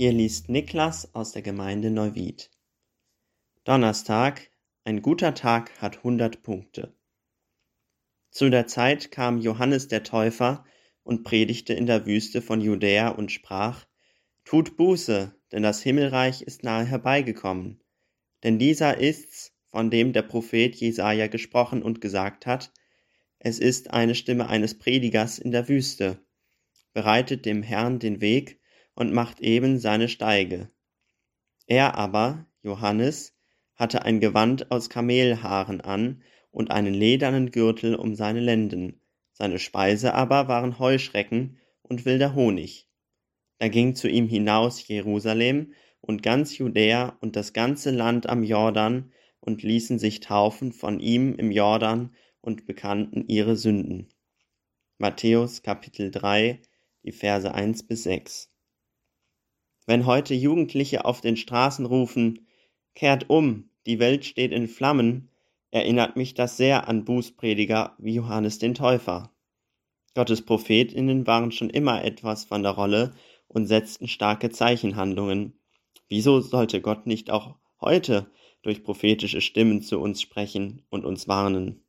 Hier liest Niklas aus der Gemeinde Neuwied. Donnerstag, ein guter Tag hat 100 Punkte. Zu der Zeit kam Johannes der Täufer und predigte in der Wüste von Judäa und sprach: Tut Buße, denn das Himmelreich ist nahe herbeigekommen. Denn dieser ist's, von dem der Prophet Jesaja gesprochen und gesagt hat: Es ist eine Stimme eines Predigers in der Wüste. Bereitet dem Herrn den Weg und macht eben seine Steige. Er aber, Johannes, hatte ein Gewand aus Kamelhaaren an und einen ledernen Gürtel um seine Lenden, seine Speise aber waren Heuschrecken und wilder Honig. Da ging zu ihm hinaus Jerusalem und ganz Judäa und das ganze Land am Jordan und ließen sich taufen von ihm im Jordan und bekannten ihre Sünden. Matthäus Kapitel 3, die Verse 1 bis 6. Wenn heute Jugendliche auf den Straßen rufen, kehrt um, die Welt steht in Flammen, erinnert mich das sehr an Bußprediger wie Johannes den Täufer. Gottes Prophetinnen waren schon immer etwas von der Rolle und setzten starke Zeichenhandlungen. Wieso sollte Gott nicht auch heute durch prophetische Stimmen zu uns sprechen und uns warnen?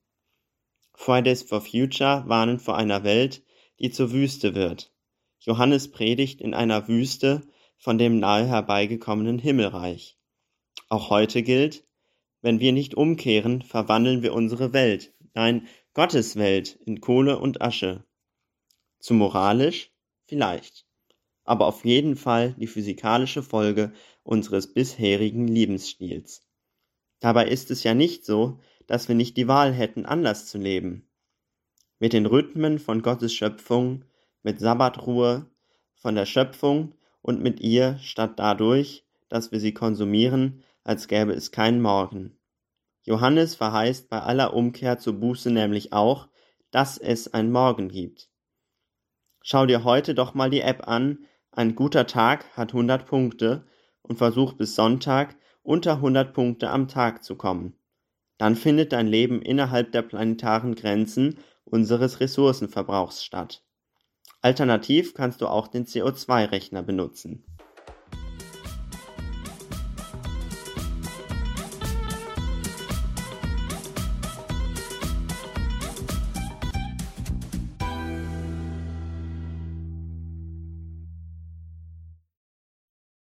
Fridays for Future warnen vor einer Welt, die zur Wüste wird. Johannes predigt in einer Wüste, von dem nahe herbeigekommenen Himmelreich. Auch heute gilt, wenn wir nicht umkehren, verwandeln wir unsere Welt, nein, Gottes Welt, in Kohle und Asche. Zu moralisch? Vielleicht. Aber auf jeden Fall die physikalische Folge unseres bisherigen Lebensstils. Dabei ist es ja nicht so, dass wir nicht die Wahl hätten, anders zu leben. Mit den Rhythmen von Gottes Schöpfung, mit Sabbatruhe, von der Schöpfung und mit ihr statt dadurch, dass wir sie konsumieren, als gäbe es keinen Morgen. Johannes verheißt bei aller Umkehr zur Buße nämlich auch, dass es ein Morgen gibt. Schau dir heute doch mal die App an, ein guter Tag hat 100 Punkte und versuch bis Sonntag unter 100 Punkte am Tag zu kommen. Dann findet dein Leben innerhalb der planetaren Grenzen unseres Ressourcenverbrauchs statt. Alternativ kannst du auch den CO2-Rechner benutzen.